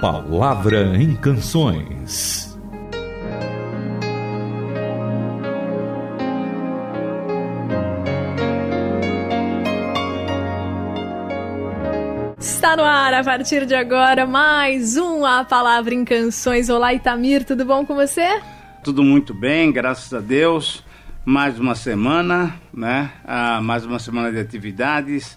Palavra em Canções. Está no ar a partir de agora mais um A Palavra em Canções. Olá, Itamir, tudo bom com você? Tudo muito bem, graças a Deus. Mais uma semana, né? Ah, mais uma semana de atividades.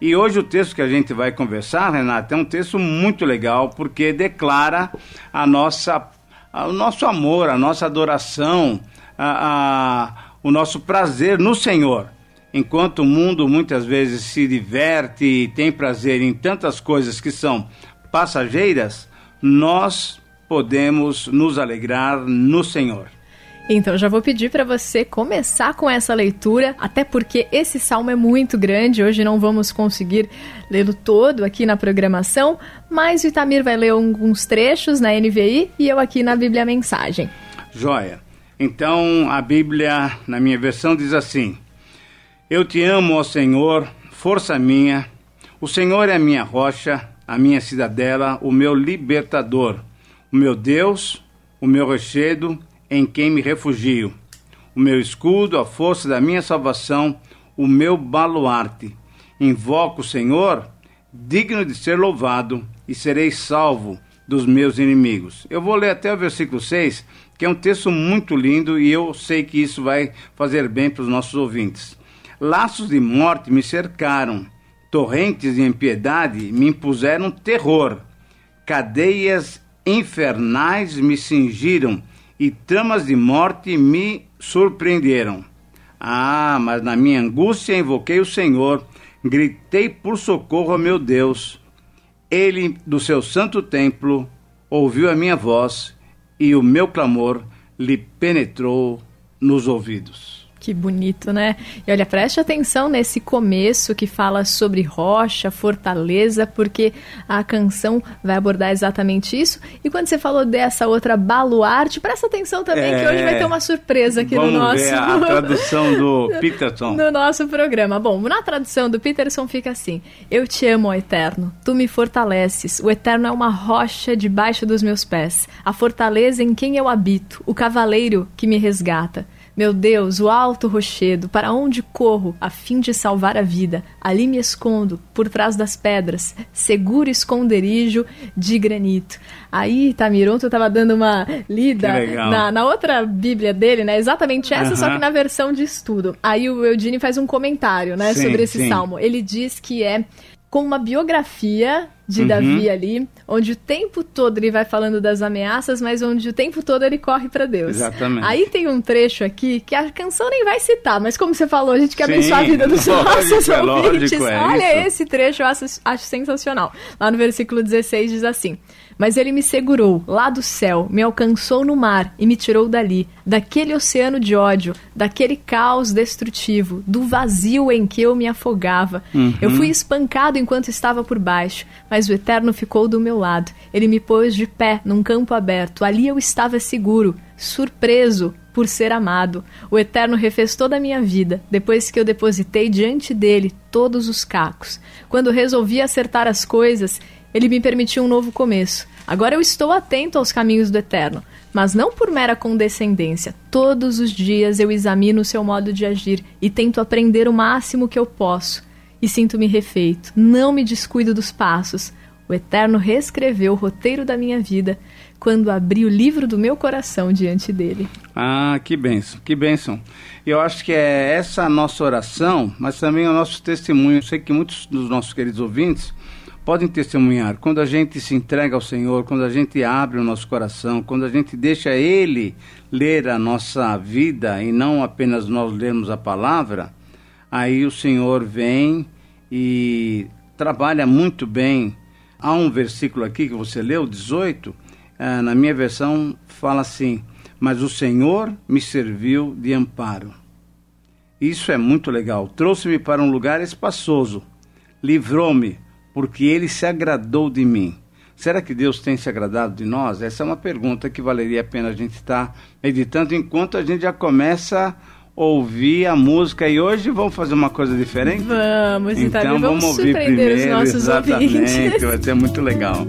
E hoje o texto que a gente vai conversar, Renata, é um texto muito legal porque declara a nossa, o nosso amor, a nossa adoração, a, a, o nosso prazer no Senhor. Enquanto o mundo muitas vezes se diverte e tem prazer em tantas coisas que são passageiras, nós podemos nos alegrar no Senhor. Então já vou pedir para você começar com essa leitura, até porque esse salmo é muito grande, hoje não vamos conseguir lê-lo todo aqui na programação, mas o Itamir vai ler alguns trechos na NVI e eu aqui na Bíblia Mensagem. Joia. Então a Bíblia, na minha versão, diz assim: Eu te amo, ó Senhor, força minha. O Senhor é a minha rocha, a minha cidadela, o meu libertador, o meu Deus, o meu rochedo em quem me refugio. O meu escudo, a força da minha salvação, o meu baluarte. Invoco o Senhor, digno de ser louvado, e serei salvo dos meus inimigos. Eu vou ler até o versículo 6, que é um texto muito lindo e eu sei que isso vai fazer bem para os nossos ouvintes. Laços de morte me cercaram, torrentes de impiedade me impuseram terror, cadeias infernais me cingiram e tramas de morte me surpreenderam. Ah, mas na minha angústia invoquei o Senhor, gritei por socorro ao meu Deus. Ele, do seu santo templo, ouviu a minha voz e o meu clamor lhe penetrou nos ouvidos. Que bonito, né? E olha, preste atenção nesse começo que fala sobre rocha, fortaleza, porque a canção vai abordar exatamente isso. E quando você falou dessa outra baluarte, presta atenção também é... que hoje vai ter uma surpresa aqui Vamos no nosso. Ver a tradução do Peterson. No nosso programa. Bom, na tradução do Peterson fica assim: Eu te amo, ó Eterno. Tu me fortaleces. O Eterno é uma rocha debaixo dos meus pés, a fortaleza em quem eu habito, o cavaleiro que me resgata. Meu Deus, o alto rochedo, para onde corro a fim de salvar a vida? Ali me escondo, por trás das pedras, seguro esconderijo de granito. Aí, Tamironto estava dando uma lida na, na, outra Bíblia dele, né? Exatamente essa, uh -huh. só que na versão de estudo. Aí o Eudine faz um comentário, né, sim, sobre esse sim. salmo. Ele diz que é com uma biografia de uhum. Davi ali, onde o tempo todo ele vai falando das ameaças, mas onde o tempo todo ele corre para Deus. Exatamente. Aí tem um trecho aqui que a canção nem vai citar, mas como você falou, a gente quer Sim, abençoar a vida dos nossos é ouvintes. Lógico, é Olha isso. esse trecho, eu acho, acho sensacional. Lá no versículo 16 diz assim: mas ele me segurou lá do céu, me alcançou no mar e me tirou dali, daquele oceano de ódio, daquele caos destrutivo, do vazio em que eu me afogava. Uhum. Eu fui espancado enquanto estava por baixo, mas o Eterno ficou do meu lado. Ele me pôs de pé num campo aberto. Ali eu estava seguro, surpreso por ser amado. O Eterno refez toda a minha vida, depois que eu depositei diante dele todos os cacos. Quando resolvi acertar as coisas, ele me permitiu um novo começo. Agora eu estou atento aos caminhos do Eterno, mas não por mera condescendência. Todos os dias eu examino o seu modo de agir e tento aprender o máximo que eu posso. E sinto-me refeito. Não me descuido dos passos. O Eterno reescreveu o roteiro da minha vida quando abri o livro do meu coração diante dele. Ah, que bênção, que bênção. Eu acho que é essa a nossa oração, mas também é o nosso testemunho. Eu sei que muitos dos nossos queridos ouvintes podem testemunhar. Quando a gente se entrega ao Senhor, quando a gente abre o nosso coração, quando a gente deixa Ele ler a nossa vida e não apenas nós lermos a palavra, aí o Senhor vem e trabalha muito bem. Há um versículo aqui que você leu, 18, eh, na minha versão fala assim: Mas o Senhor me serviu de amparo. Isso é muito legal. Trouxe-me para um lugar espaçoso, livrou-me porque ele se agradou de mim. Será que Deus tem se agradado de nós? Essa é uma pergunta que valeria a pena a gente estar meditando enquanto a gente já começa ouvir a música. E hoje vamos fazer uma coisa diferente? Vamos, então, então vamos, vamos ouvir primeiro, os nossos exatamente, ouvintes. vai ser muito legal.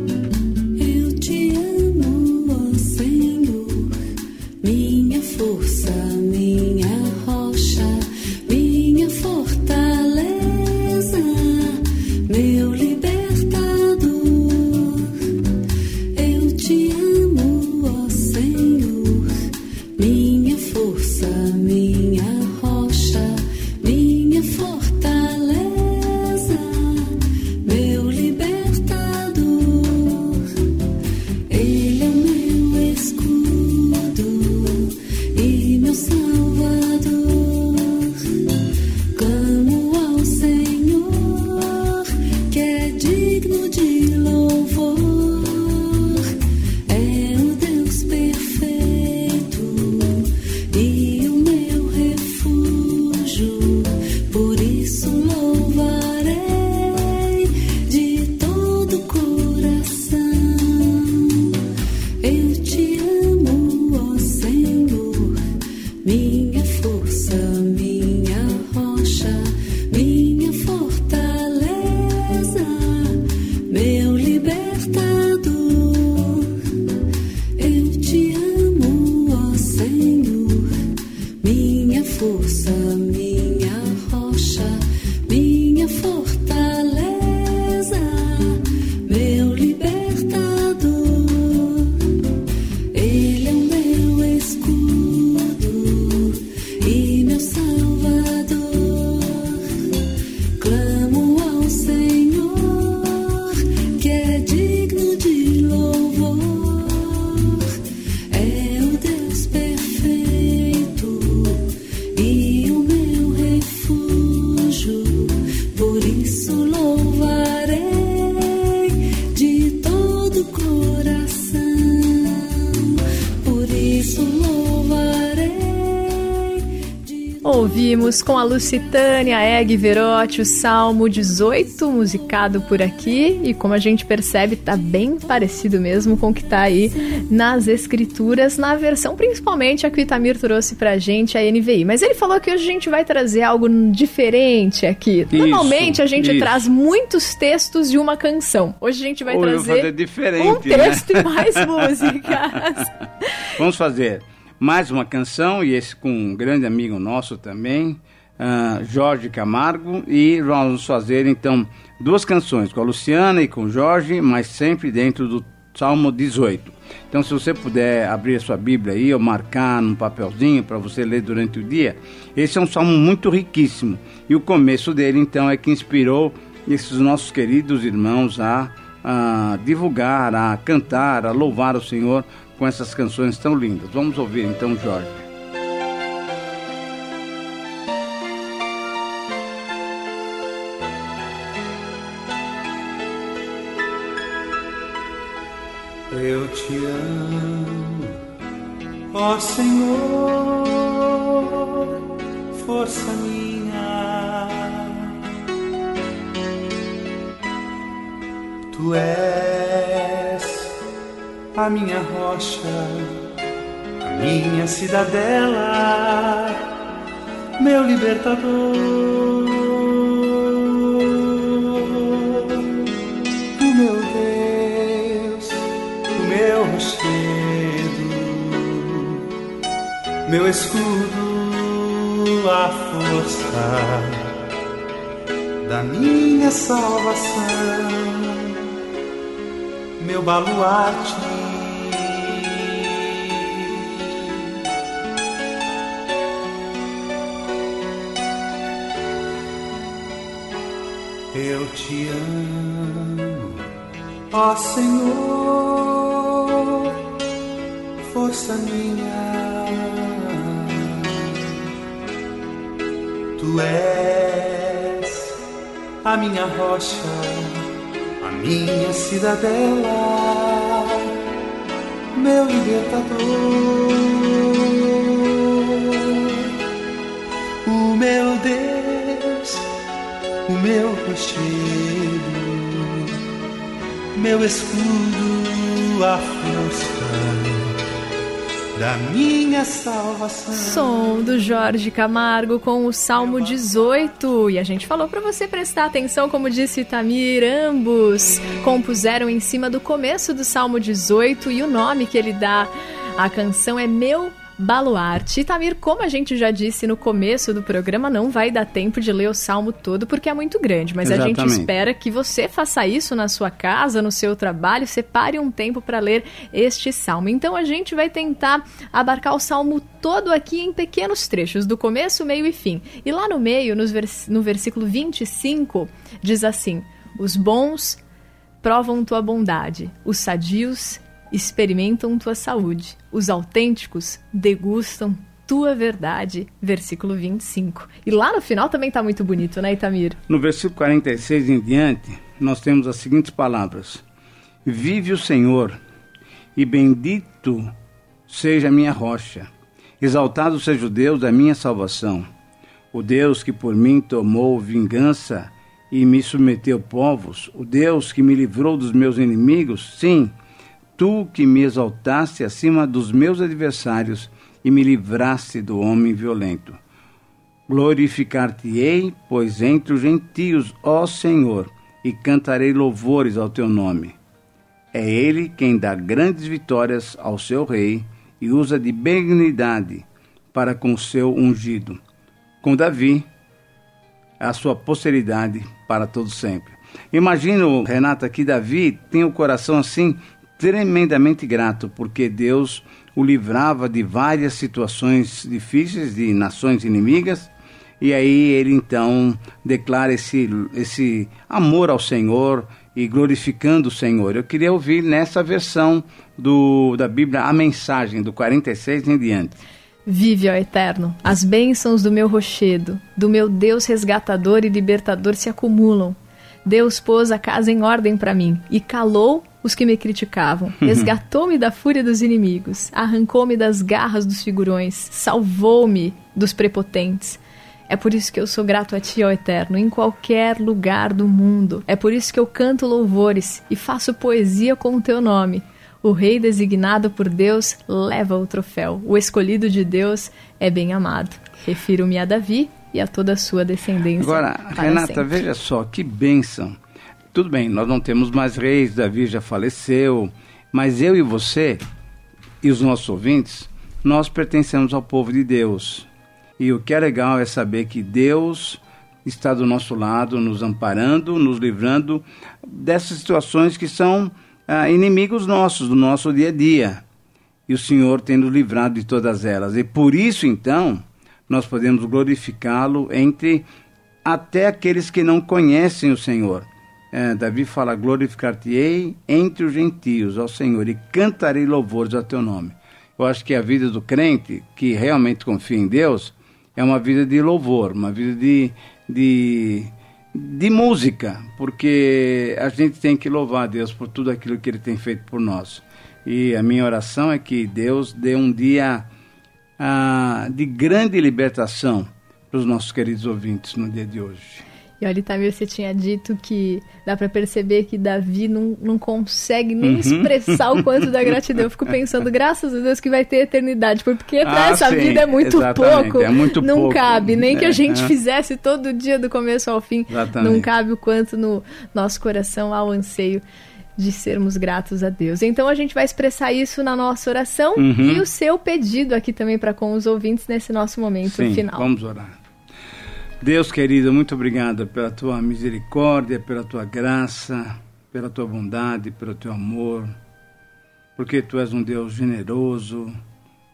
Ouvimos com a Lucitânia Egg Verotti o Salmo 18, musicado por aqui, e como a gente percebe, tá bem parecido mesmo com o que tá aí nas escrituras, na versão principalmente a que o Itamir trouxe pra gente, a NVI. Mas ele falou que hoje a gente vai trazer algo diferente aqui. Isso, Normalmente a gente isso. traz muitos textos de uma canção. Hoje a gente vai Hoje trazer um texto né? e mais músicas. Vamos fazer mais uma canção, e esse com um grande amigo nosso também, uh, Jorge Camargo, e vamos fazer então duas canções, com a Luciana e com o Jorge, mas sempre dentro do Salmo 18. Então, se você puder abrir a sua Bíblia aí ou marcar num papelzinho para você ler durante o dia, esse é um salmo muito riquíssimo. E o começo dele, então, é que inspirou esses nossos queridos irmãos a, a divulgar, a cantar, a louvar o Senhor com essas canções tão lindas. Vamos ouvir então, Jorge. Eu te amo, ó Senhor, força minha. Tu és a minha rocha, a minha cidadela, meu libertador. O meu Deus, o meu rochedo, meu escudo, a força da minha salvação, meu baluarte Eu te amo, ó Senhor, força minha. Tu és a minha rocha, a minha cidadela, meu libertador, meu rochedo, meu escudo, a força da minha salvação. Som do Jorge Camargo com o Salmo 18. E a gente falou para você prestar atenção, como disse Tamir, ambos compuseram em cima do começo do Salmo 18 e o nome que ele dá à canção é Meu Baluarte. Tamir, como a gente já disse no começo do programa, não vai dar tempo de ler o salmo todo porque é muito grande, mas Exatamente. a gente espera que você faça isso na sua casa, no seu trabalho, separe um tempo para ler este salmo. Então a gente vai tentar abarcar o salmo todo aqui em pequenos trechos, do começo, meio e fim. E lá no meio, vers no versículo 25, diz assim: Os bons provam tua bondade, os sadios experimentam tua saúde. Os autênticos degustam tua verdade. Versículo 25. E lá no final também tá muito bonito, né, Itamir? No versículo 46 em diante, nós temos as seguintes palavras: Vive o Senhor, e bendito seja a minha rocha, exaltado seja o Deus da minha salvação, o Deus que por mim tomou vingança e me submeteu povos, o Deus que me livrou dos meus inimigos, sim, tu que me exaltaste acima dos meus adversários e me livraste do homem violento. Glorificar-te-ei, pois entre os gentios, ó Senhor, e cantarei louvores ao teu nome. É ele quem dá grandes vitórias ao seu rei e usa de benignidade para com o seu ungido. Com Davi, a sua posteridade para todo sempre. Imagino, Renata, que Davi tem o coração assim tremendamente grato, porque Deus o livrava de várias situações difíceis, de nações inimigas, e aí ele então declara esse, esse amor ao Senhor e glorificando o Senhor. Eu queria ouvir nessa versão do, da Bíblia a mensagem do 46 em diante. Vive, ó Eterno, as bênçãos do meu rochedo, do meu Deus resgatador e libertador se acumulam. Deus pôs a casa em ordem para mim e calou os que me criticavam. Resgatou-me da fúria dos inimigos, arrancou-me das garras dos figurões, salvou-me dos prepotentes. É por isso que eu sou grato a Ti, ó Eterno, em qualquer lugar do mundo. É por isso que eu canto louvores e faço poesia com o Teu nome. O rei designado por Deus leva o troféu. O escolhido de Deus é bem amado. Refiro-me a Davi e a toda a sua descendência. Agora, Renata, sempre. veja só que bênção. Tudo bem, nós não temos mais reis, Davi já faleceu, mas eu e você e os nossos ouvintes, nós pertencemos ao povo de Deus. E o que é legal é saber que Deus está do nosso lado, nos amparando, nos livrando dessas situações que são ah, inimigos nossos, do nosso dia a dia. E o Senhor tem nos livrado de todas elas. E por isso, então, nós podemos glorificá-lo entre até aqueles que não conhecem o Senhor. É, Davi fala: glorificar-te-ei entre os gentios, ao Senhor, e cantarei louvores ao teu nome. Eu acho que a vida do crente, que realmente confia em Deus, é uma vida de louvor, uma vida de, de de música, porque a gente tem que louvar a Deus por tudo aquilo que Ele tem feito por nós. E a minha oração é que Deus dê um dia ah, de grande libertação para os nossos queridos ouvintes no dia de hoje. E olha, Itamir, você tinha dito que dá para perceber que Davi não, não consegue nem uhum. expressar o quanto da gratidão. Eu fico pensando, graças a Deus que vai ter eternidade, porque para ah, essa sim, vida é muito pouco. É muito não pouco. cabe, nem é, que a gente é. fizesse todo dia do começo ao fim. Exatamente. Não cabe o quanto no nosso coração há o anseio de sermos gratos a Deus. Então a gente vai expressar isso na nossa oração uhum. e o seu pedido aqui também para com os ouvintes nesse nosso momento sim, final. Vamos orar. Deus querido, muito obrigado pela tua misericórdia, pela tua graça, pela tua bondade, pelo teu amor, porque tu és um Deus generoso,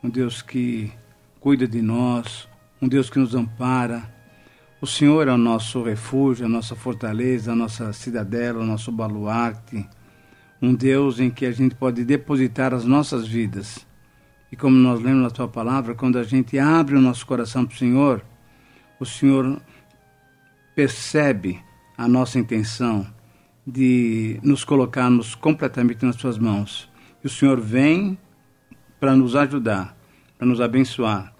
um Deus que cuida de nós, um Deus que nos ampara. O Senhor é o nosso refúgio, a nossa fortaleza, a nossa cidadela, o nosso baluarte, um Deus em que a gente pode depositar as nossas vidas. E como nós lemos na tua palavra, quando a gente abre o nosso coração para o Senhor, o Senhor percebe a nossa intenção de nos colocarmos completamente nas suas mãos. E o Senhor vem para nos ajudar, para nos abençoar,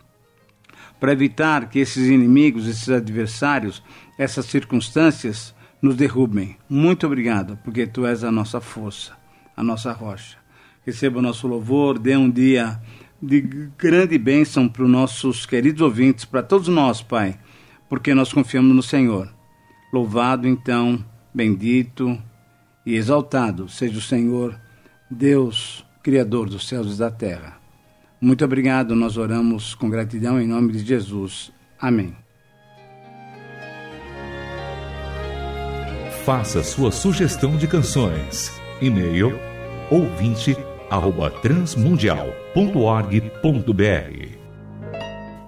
para evitar que esses inimigos, esses adversários, essas circunstâncias nos derrubem. Muito obrigado, porque tu és a nossa força, a nossa rocha. Receba o nosso louvor, dê um dia de grande bênção para os nossos queridos ouvintes, para todos nós, Pai porque nós confiamos no Senhor. Louvado então, bendito e exaltado seja o Senhor, Deus, Criador dos céus e da terra. Muito obrigado, nós oramos com gratidão em nome de Jesus. Amém. Faça sua sugestão de canções. E-mail ouvinte@transmundial.org.br